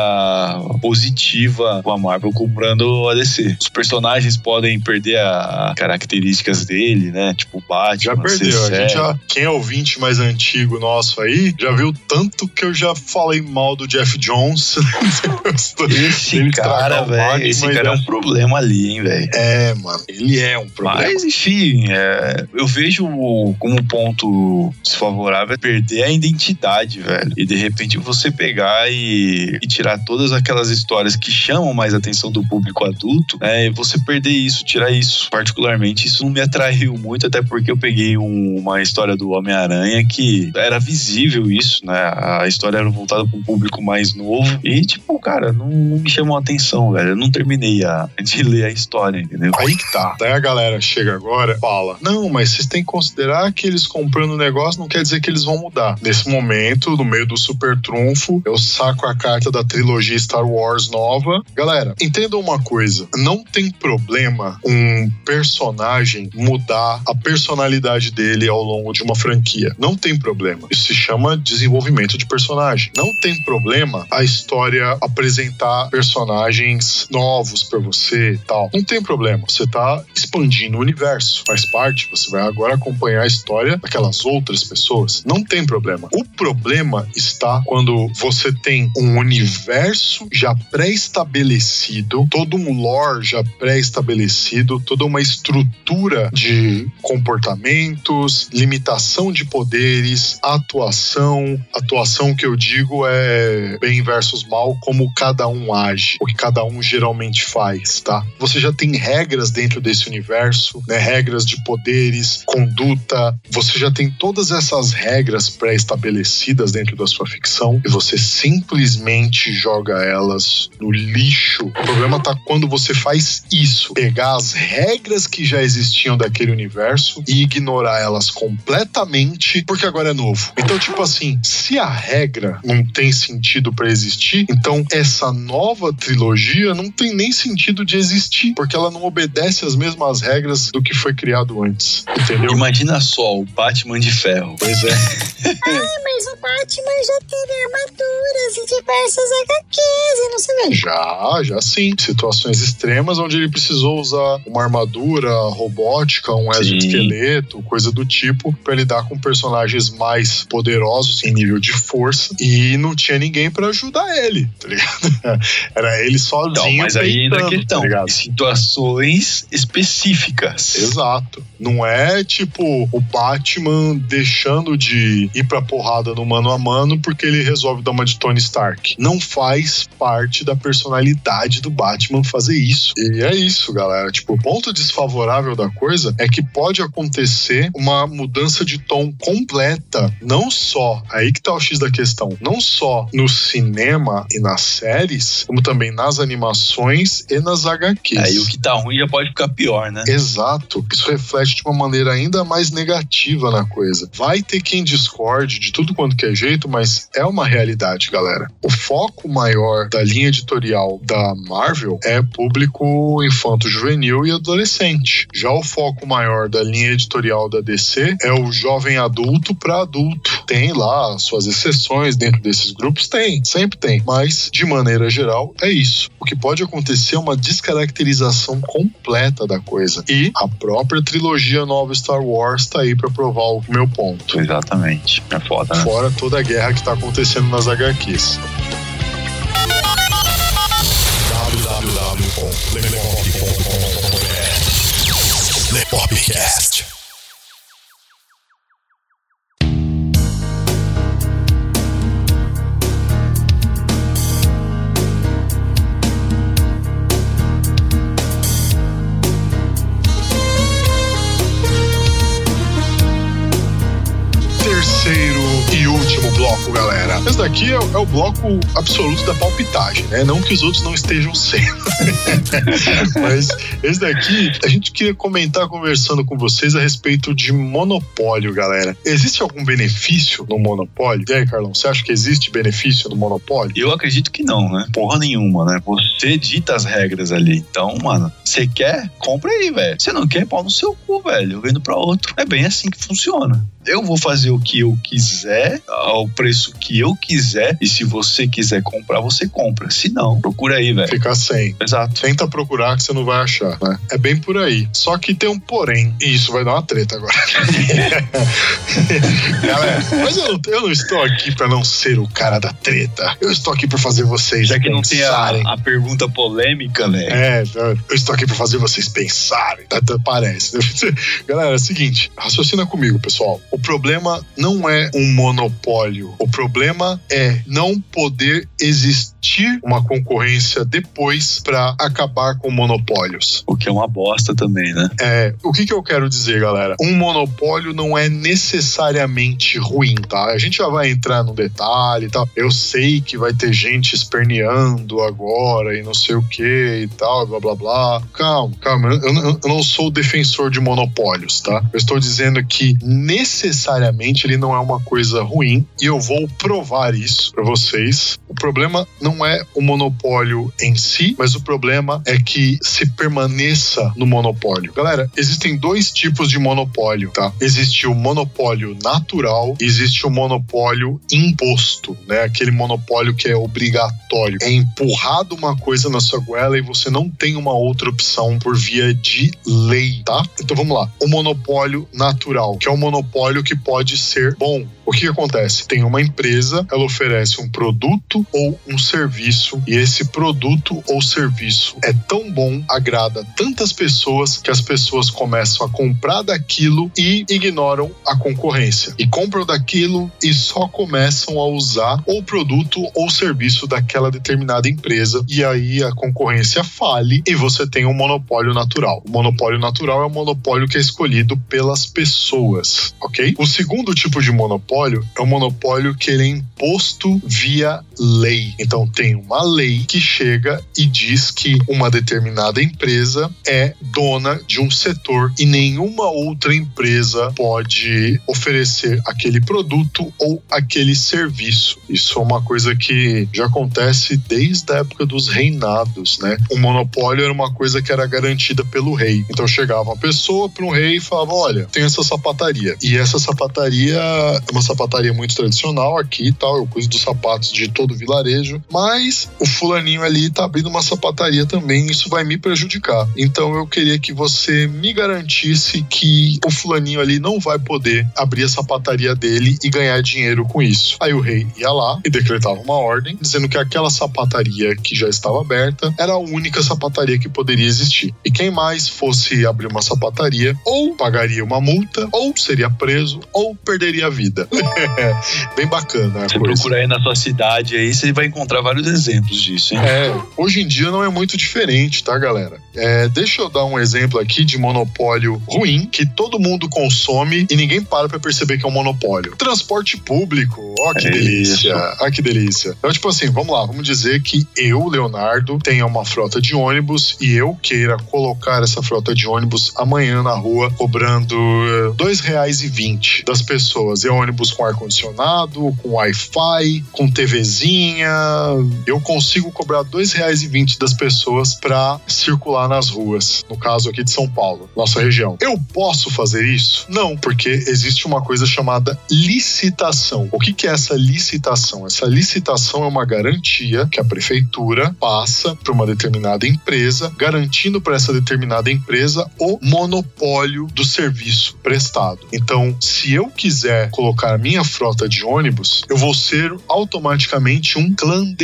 positiva com a Marvel comprando a DC. Os personagens podem perder as características dele, né? Tipo Batman, Já perdeu. A gente já, quem é ouvinte mais antigo nosso aí, já viu tanto que eu já falei mal do Jeff Jones. Esse Ele cara, o velho, esse cara é é- um problema ali, hein, velho. é, mano. Ele é um problema. Mas, enfim, é, eu vejo como um ponto desfavorável é perder a identidade, velho. E de repente você pegar e, e tirar todas aquelas histórias que chamam mais a atenção do público adulto, né? Você perder isso, tirar isso. Particularmente, isso não me atraiu muito, até porque eu peguei um- uma história do Homem-Aranha que era visível isso, né? A história era voltada para um público mais novo. E, tipo, cara, não, não me chamou a atenção, velho. Eu não terminei a, de ler a história, entendeu? Aí que tá. Daí a galera chega agora fala: Não, mas vocês têm que considerar que eles comprando o negócio não quer dizer que eles vão mudar. Nesse momento, no meio do super trunfo, eu saco a carta da trilogia Star Wars nova. Galera, entendam uma coisa: não tem problema um personagem mudar a personalidade dele ao longo de uma franquia. Não tem problema. Isso se chama desenvolvimento de personagem. Não tem problema a história apresentar personagens novos pra você e tal. Não tem problema. Você tá expandindo o universo. Faz parte. Você vai agora acompanhar a história daquelas outras pessoas. Não tem problema. O problema está quando você tem um universo já pré-estabelecido, todo um lore já pré-estabelecido, toda uma estrutura de comportamentos, limitação de poderes, atuação. Atuação que eu digo é bem versus mal, como cada um age, o que cada um geralmente faz, tá? Você já tem regras dentro desse universo, né? Regras de poderes, conduta. Você já tem todas essas regras pré-estabelecidas dentro da sua ficção e você simplesmente joga elas no lixo. O problema tá quando você faz isso, pegar as regras que já existiam daquele universo e ignorar elas completamente, porque agora é novo. Então, tipo assim, se a regra não tem sentido pra existir, então essa nova trilogia não tem nem sentido de existir, porque ela não obedece às mesmas regras do que foi criado antes. Entendeu? Imagina só o Batman de ferro. Pois é. Mas o Batman já teve armaduras em diversas HQs e não sei o que. Já, já sim. Situações extremas onde ele precisou usar uma armadura robótica, um exoesqueleto, coisa do tipo, pra lidar com personagens mais poderosos em nível de força e não tinha ninguém pra ajudar ele, tá ligado? Era ele sozinho. Então, mas aí entra a peitando, questão. Tá situações específicas. Exato. Não é tipo o Batman deixando de ir pra porrada no mano a mano porque ele resolve dar uma de Tony Stark. Não faz parte da personalidade do Batman fazer isso. E é isso, galera. Tipo, o ponto desfavorável da coisa é que pode acontecer uma mudança de tom completa, não só, aí que tá o X da questão, não só no cinema e nas séries, como também nas animações e nas HQs. Aí o que tá ruim já pode ficar pior, né? Exato. Isso reflete de uma maneira ainda mais negativa na coisa. Vai ter quem discorde de tudo quanto que é jeito, mas é uma realidade, galera. O foco maior da linha editorial da Marvel é público infanto-juvenil e adolescente. Já o foco maior da linha editorial da DC é o jovem adulto para adulto. Tem lá suas exceções dentro desses grupos? Tem, sempre tem. Mas, de maneira geral, é isso. O que pode acontecer é uma descaracterização completa da coisa. E a própria trilogia nova Star Wars tá aí para provar o meu ponto. Exatamente. É foda, né? Fora toda a guerra que tá acontecendo nas HQs. Lepopcast. Daqui é, o- é o bloco absoluto da palpitagem, né? Não que os outros não estejam sendo. Mas esse daqui, a gente queria comentar conversando com vocês a respeito de monopólio, galera. Existe algum benefício no monopólio? E aí, Carlão, você acha que existe benefício no monopólio? Eu acredito que não, né? Porra nenhuma, né? Você dita as regras ali. Então, mano, você quer? Compra aí, velho. Você não quer? Pau no seu cu, velho. Vendo pra outro. É bem assim que funciona. Eu vou fazer o que eu quiser, ao preço que eu quiser, e se você quiser comprar, você compra. Se não, procura aí, velho. Ficar sem. Exato. Tenta procurar que você não vai achar, né? É bem por aí. Só que tem um porém. E isso vai dar uma treta agora. Galera, mas eu não, eu não estou aqui pra não ser o cara da treta. Eu estou aqui pra fazer vocês Já que não tem pensarem. a, a pergunta polêmica, né? É, eu estou aqui pra fazer vocês pensarem. Até Parece. Galera, é o seguinte, raciocina comigo, pessoal. O problema não é um monopólio. O problema é não poder existir uma concorrência depois pra acabar com monopólios. O que é uma bosta também, né? É, o que, que eu quero dizer, galera? Um monopólio não é necessariamente ruim, tá? A gente já vai entrar no detalhe e tal. Eu sei que vai ter gente esperneando agora e não sei o que e tal, blá blá blá. Calma, calma. Eu, eu- eu não sou defensor de monopólios, tá? Eu estou dizendo que necessariamente ele não é uma coisa ruim e eu vou provar isso pra vocês. O problema não é o monopólio em si, mas o problema é que se permaneça no monopólio. Galera, existem dois tipos de monopólio, tá? Existe o monopólio natural existe o monopólio imposto, né? Aquele monopólio que é obrigatório. É empurrado uma coisa na sua goela e você não tem uma outra opção por via de lei, tá? Então vamos lá. O monopólio natural, que é um monopólio que pode ser bom. O que, que acontece? Tem uma empresa, ela oferece um produto ou um serviço, e esse produto ou serviço é tão bom, agrada tantas pessoas, que as pessoas começam a comprar daquilo e ignoram a concorrência. E compram daquilo e só começam a usar o produto ou serviço daquela determinada empresa, e aí a concorrência fale e você tem um monopólio natural. O monopólio natural é um monopólio que é escolhido pelas pessoas, ok? O segundo tipo de monopólio é o monopólio que ele é imposto via lei. Então tem uma lei que chega e diz que uma determinada empresa é dona de um setor e nenhuma outra empresa pode oferecer aquele produto ou aquele serviço. Isso é uma coisa que já acontece desde a época dos reinados, né? O monopólio era uma coisa que era garantida pelo rei. Então chegava uma pessoa para um rei e falava: Olha, tem essa sapataria. E essa sapataria é uma sapataria muito tradicional aqui e tal. Eu cuido dos sapatos de todo o vilarejo. mas o fulaninho ali tá abrindo uma sapataria também, isso vai me prejudicar. Então eu queria que você me garantisse que o fulaninho ali não vai poder abrir a sapataria dele e ganhar dinheiro com isso. Aí o rei ia lá e decretava uma ordem dizendo que aquela sapataria que já estava aberta era a única sapataria que poderia existir. E quem mais fosse abrir uma sapataria ou pagaria uma multa, ou seria preso, ou perderia a vida. Bem bacana Você coisa. procura aí na sua cidade aí, você vai encontrar vários exemplos disso, hein? É, hoje em dia não é muito diferente, tá, galera? É, deixa eu dar um exemplo aqui de monopólio ruim que todo mundo consome e ninguém para pra perceber que é um monopólio. Transporte público, ó que É delícia, ó que delícia. Então, tipo assim, vamos lá, vamos dizer que eu, Leonardo, tenha uma frota de ônibus e eu queira colocar essa frota de ônibus amanhã na rua cobrando eh, dois reais e vinte das pessoas. É ônibus com ar-condicionado, com Wi-Fi, com TVzinha. Eu consigo cobrar dois reais e vinte das pessoas para circular nas ruas. No caso aqui de São Paulo, nossa região. Eu posso fazer isso? Não, porque existe uma coisa chamada licitação. O que, que é essa licitação? Essa licitação é uma garantia que a prefeitura passa para uma determinada empresa, garantindo para essa determinada empresa o monopólio do serviço prestado. Então, se eu quiser colocar minha frota de ônibus, eu vou ser automaticamente um clandestino.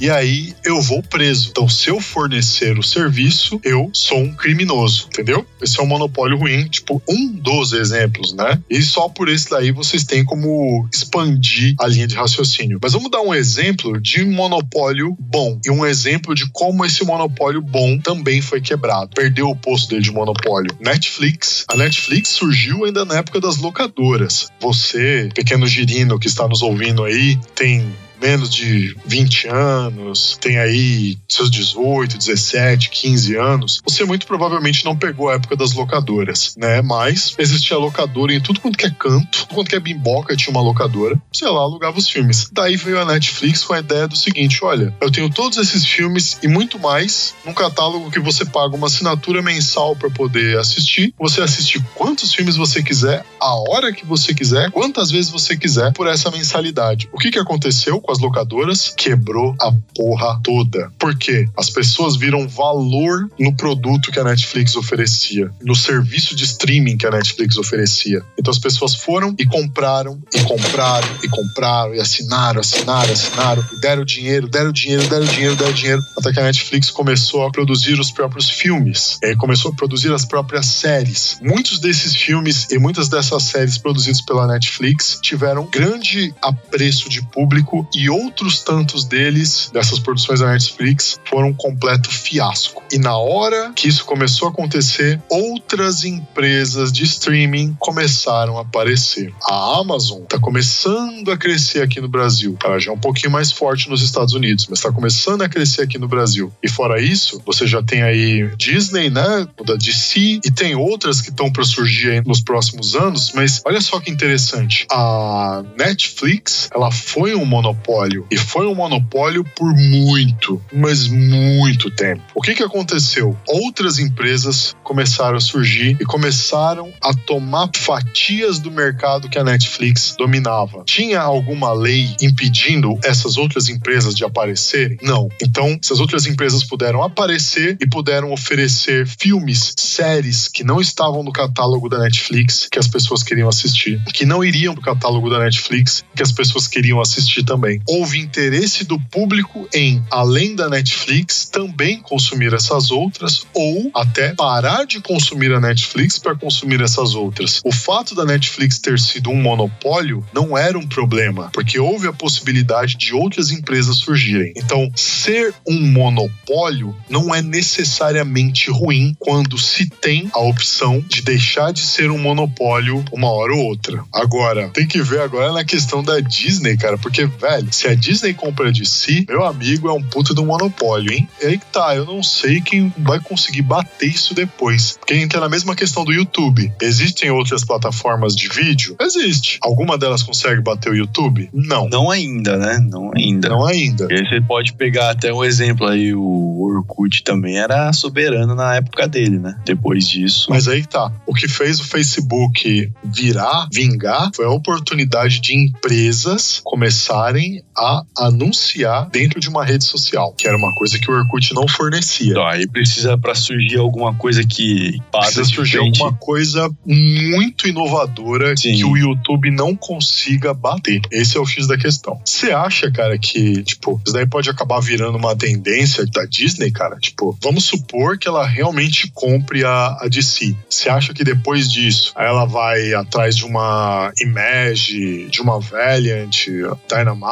E aí eu vou preso. Então, se eu fornecer o serviço, eu sou um criminoso, entendeu? Esse é um monopólio ruim, tipo, um dos exemplos, né? E só por esse daí vocês têm como expandir a linha de raciocínio. Mas vamos dar um exemplo de um monopólio bom e um exemplo de como esse monopólio bom também foi quebrado. Perdeu o posto dele de monopólio. Netflix. A Netflix surgiu ainda na época das locadoras. Você, pequeno girino que está nos ouvindo aí, tem menos de 20 anos, tem aí seus 18, 17, 15 anos, você muito provavelmente não pegou a época das locadoras, né? Mas existia locadora em tudo quanto que é canto, tudo quanto que é bimboca tinha uma locadora, sei lá, alugava os filmes. Daí veio a Netflix com a ideia do seguinte: olha, eu tenho todos esses filmes e muito mais num catálogo que você paga uma assinatura mensal para poder assistir. Você assiste quantos filmes você quiser, a hora que você quiser, quantas vezes você quiser por essa mensalidade. O que que aconteceu com as locadoras? Quebrou a porra toda. Por quê? As pessoas viram valor no produto que a Netflix oferecia, no serviço de streaming que a Netflix oferecia. Então as pessoas foram e compraram, e compraram, e compraram, e assinaram, assinaram, assinaram, e deram dinheiro, deram dinheiro, deram dinheiro, deram dinheiro, até que a Netflix começou a produzir os próprios filmes, é, começou a produzir as próprias séries. Muitos desses filmes e muitas dessas séries produzidas pela Netflix tiveram grande apreço de público e outros tantos deles, dessas produções da Netflix, foram um completo fiasco. E na hora que isso começou a acontecer, outras empresas de streaming começaram a aparecer. A Amazon está começando a crescer aqui no Brasil. Ela já é um pouquinho mais forte nos Estados Unidos, mas está começando a crescer aqui no Brasil. E fora isso, você já tem aí Disney, né? O da DC, e tem outras que estão para surgir aí nos próximos anos, mas olha só que interessante. A Netflix, ela foi um monopólio e foi um monopólio por muito, mas muito tempo. O que que aconteceu? Outras empresas começaram a surgir e começaram a tomar fatias do mercado que a Netflix dominava. Tinha alguma lei impedindo essas outras empresas de aparecerem? Não. Então, essas outras empresas puderam aparecer e puderam oferecer filmes, séries que não estavam no catálogo da Netflix, que as pessoas queriam assistir, que não iriam pro catálogo da Netflix, que as pessoas queriam assistir também. Houve interesse do público em, além da Netflix, também consumir essas outras ou até parar de consumir a Netflix para consumir essas outras. O fato da Netflix ter sido um monopólio não era um problema, porque houve a possibilidade de outras empresas surgirem. Então, ser um monopólio não é necessariamente ruim quando se tem a opção de deixar de ser um monopólio uma hora ou outra. Agora, tem que ver agora na questão da Disney, cara, porque, velho, se a Disney compra de si, meu amigo, é um puta do monopólio, hein? E aí que tá, eu não sei quem vai conseguir bater isso depois. Porque entra na mesma questão do YouTube. Existem outras plataformas de vídeo? Existe. Alguma delas consegue bater o YouTube? Não. Não ainda, né? Não ainda. Não ainda. E aí você pode pegar até um exemplo aí, o Orkut também era soberano na época dele, né? Depois disso. Mas aí que tá. O que fez o Facebook virar, vingar, foi a oportunidade de empresas começarem a anunciar dentro de uma rede social, que era uma coisa que o Orkut não fornecia. Então, aí precisa pra surgir alguma coisa que Precisa surgir frente. alguma coisa muito inovadora Sim. que o YouTube não consiga bater. Esse é o X da questão. Você acha, cara, que, tipo, isso daí pode acabar virando uma tendência da Disney, cara? Tipo, vamos supor que ela realmente compre a, a DC. Você acha que depois disso ela vai atrás de uma Image, de uma Valiant, Dynamite,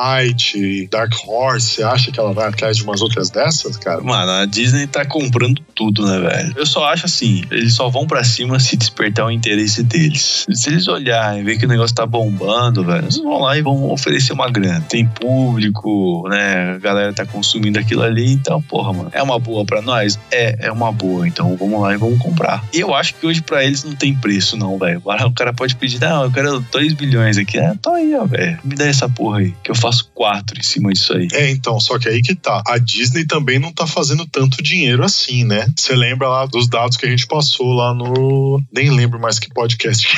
Dark Horse? Você acha que ela vai atrás de umas outras dessas, cara? Mano, a Disney tá comprando tudo, né, velho? Eu só acho assim, eles só vão pra cima se despertar o interesse deles. Se eles olharem ver que o negócio tá bombando, velho, eles vão lá e vão oferecer uma grana. Tem público, né? A galera tá consumindo aquilo ali, então, porra, mano, é uma boa pra nós? É, é uma boa. Então vamos lá e vamos comprar. E eu acho que hoje pra eles não tem preço, não, velho. O cara pode pedir, não, eu quero 2 bilhões aqui. Ah, tô aí, ó, velho. Me dá essa porra aí, que eu faço quatro em cima disso aí. É, então, só que aí que tá. A Disney também não tá fazendo tanto dinheiro assim, né? Você lembra lá dos dados que a gente passou lá no. Nem lembro mais que podcast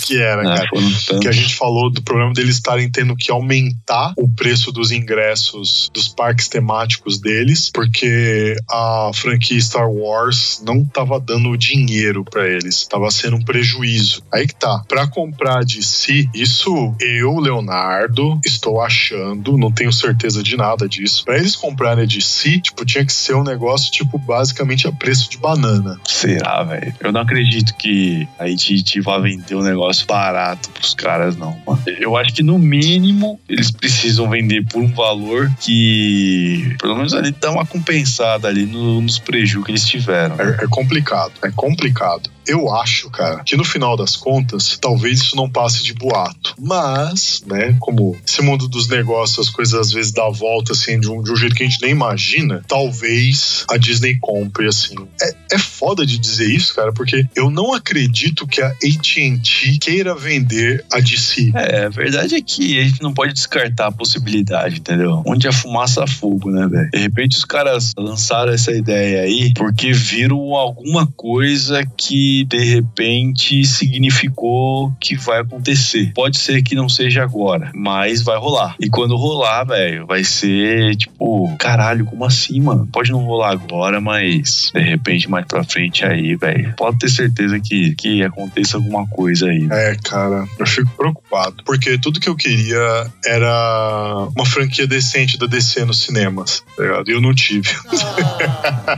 que era, né? cara. Que a gente falou do problema deles estarem tendo que aumentar o preço dos ingressos dos parques temáticos deles, porque a franquia Star Wars não tava dando dinheiro pra eles, tava sendo um prejuízo. Aí que tá. Pra comprar de si, isso eu, Leonardo, estou achando, não tenho certeza de nada disso. Pra eles comprarem de si, tipo, tinha que ser um negócio, tipo, basicamente a preço de banana. Será, velho? Eu não acredito que a AT&T vá vender um negócio barato pros caras, não, mano. Eu acho que no mínimo eles precisam vender por um valor que pelo menos ali dá uma compensada ali no- nos prejuízos que eles tiveram. É, é complicado, é complicado. Eu acho, cara, que no final das contas, talvez isso não passe de boato. Mas, né, como esse mundo dos negócios, as coisas às vezes dá a volta, assim, de um, de um jeito que a gente nem imagina, talvez a Disney compre, assim. É, é foda de dizer isso, cara, porque eu não acredito que a AT&T queira vender a DC. É, a verdade é que a gente não pode descartar a possibilidade, entendeu? Onde a fumaça há fogo, né, velho? De repente os caras lançaram essa ideia aí porque viram alguma coisa que de repente significou que vai acontecer. Pode ser que não seja agora, mas vai rolar. E quando rolar, velho, vai ser tipo, caralho, como assim, mano? Pode não rolar agora, mas de repente mais pra frente aí, velho, pode ter certeza que, que aconteça alguma coisa aí. É, cara, eu fico preocupado. Porque tudo que eu queria era uma franquia decente da DC nos cinemas, tá ligado? E eu não tive.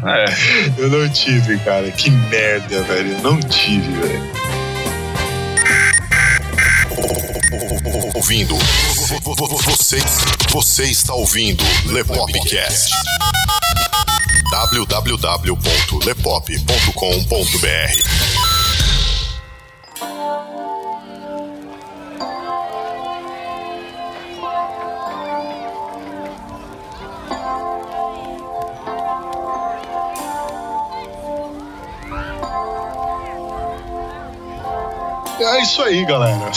É. Eu não tive, cara. Que merda, velho. Não tive, velho. Ouvindo. Você, você está ouvindo Lepopcast. www.lepop.com.br É isso aí, galera.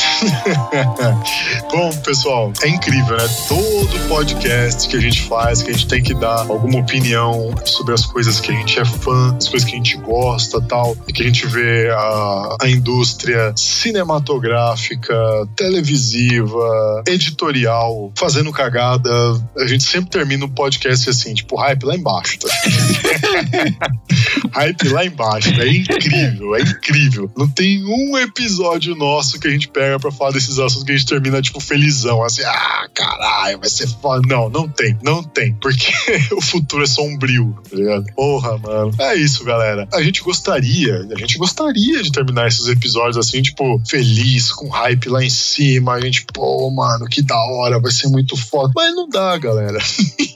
Bom, pessoal, é incrível, né? Todo podcast que a gente faz, que a gente tem que dar alguma opinião sobre as coisas que a gente é fã, as coisas que a gente gosta tal, e que a gente vê a, a indústria cinematográfica, televisiva, editorial fazendo cagada. A gente sempre termina o podcast assim, tipo, hype lá embaixo, tá? hype lá embaixo. É incrível, é incrível. Não tem um episódio nosso que a gente pega pra falar desses assuntos que a gente termina, tipo, felizão. Assim, ah, caralho, vai ser foda. Não, não tem, não tem. Porque o futuro é sombrio, tá ligado? Porra, mano. É isso, galera. A gente gostaria, a gente gostaria de terminar esses episódios assim, tipo, feliz, com hype lá em cima. A gente, pô, mano, que da hora, vai ser muito foda. Mas não dá, galera.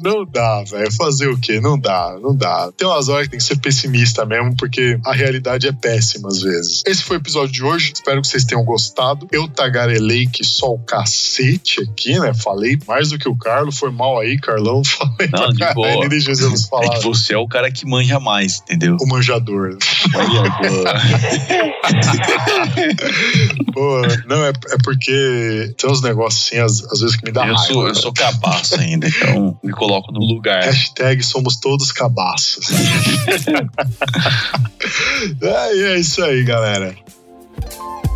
Não dá, velho. Fazer o quê? Não dá, não dá. Tem umas horas que tem que ser pessimista mesmo, porque a realidade é péssima às vezes. Esse foi o episódio de hoje. Espero que vocês tenham gostado. Eu tagarelei que só o cacete aqui, né? Falei mais do que o Carlos. Foi mal aí, Carlão. Falei Não, de boa. nem deixei vocês É falar. que você é o cara que manja mais, entendeu? O manjador. Pô, não, é, é porque tem uns negócios assim, às, às vezes que me dá Eu raiva. sou, eu sou cabaço ainda, então me coloco no lugar. Hashtag somos todos cabaços. é, e é isso aí, galera. you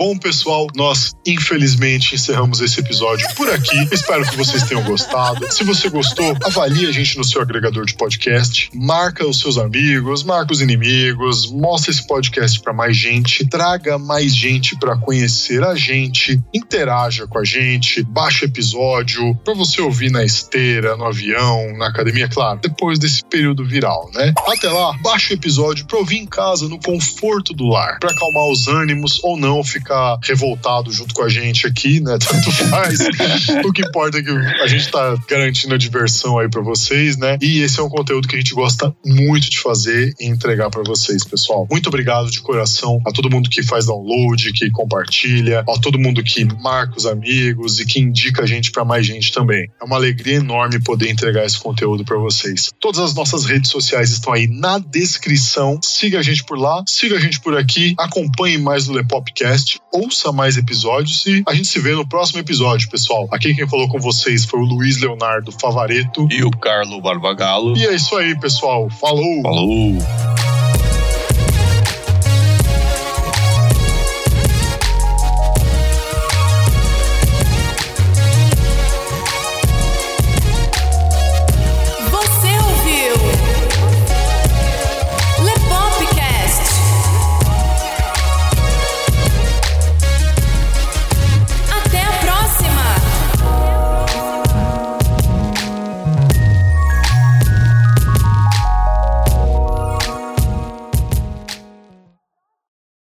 Bom, pessoal, nós infelizmente encerramos esse episódio por aqui. Espero que vocês tenham gostado. Se você gostou, avalie a gente no seu agregador de podcast, marca os seus amigos, marca os inimigos, mostra esse podcast para mais gente, traga mais gente para conhecer a gente, interaja com a gente, baixa o episódio para você ouvir na esteira, no avião, na academia, claro, depois desse período viral, né? Até lá, baixa o episódio para ouvir em casa, no conforto do lar, para acalmar os ânimos ou não ficar revoltado junto com a gente aqui, né? Tanto faz. o que importa é que a gente tá garantindo a diversão aí para vocês, né? E esse é um conteúdo que a gente gosta muito de fazer e entregar para vocês, pessoal. Muito obrigado de coração a todo mundo que faz download, que compartilha, a todo mundo que marca os amigos e que indica a gente para mais gente também. É uma alegria enorme poder entregar esse conteúdo para vocês. Todas as nossas redes sociais estão aí na descrição. Siga a gente por lá, siga a gente por aqui, acompanhe mais o Lepopcast, ouça mais episódios e a gente se vê no próximo episódio, pessoal. Aqui quem falou com vocês foi o Luiz Leonardo Favareto. E o Carlo Barbagalo. E é isso aí, pessoal. Falou! Falou!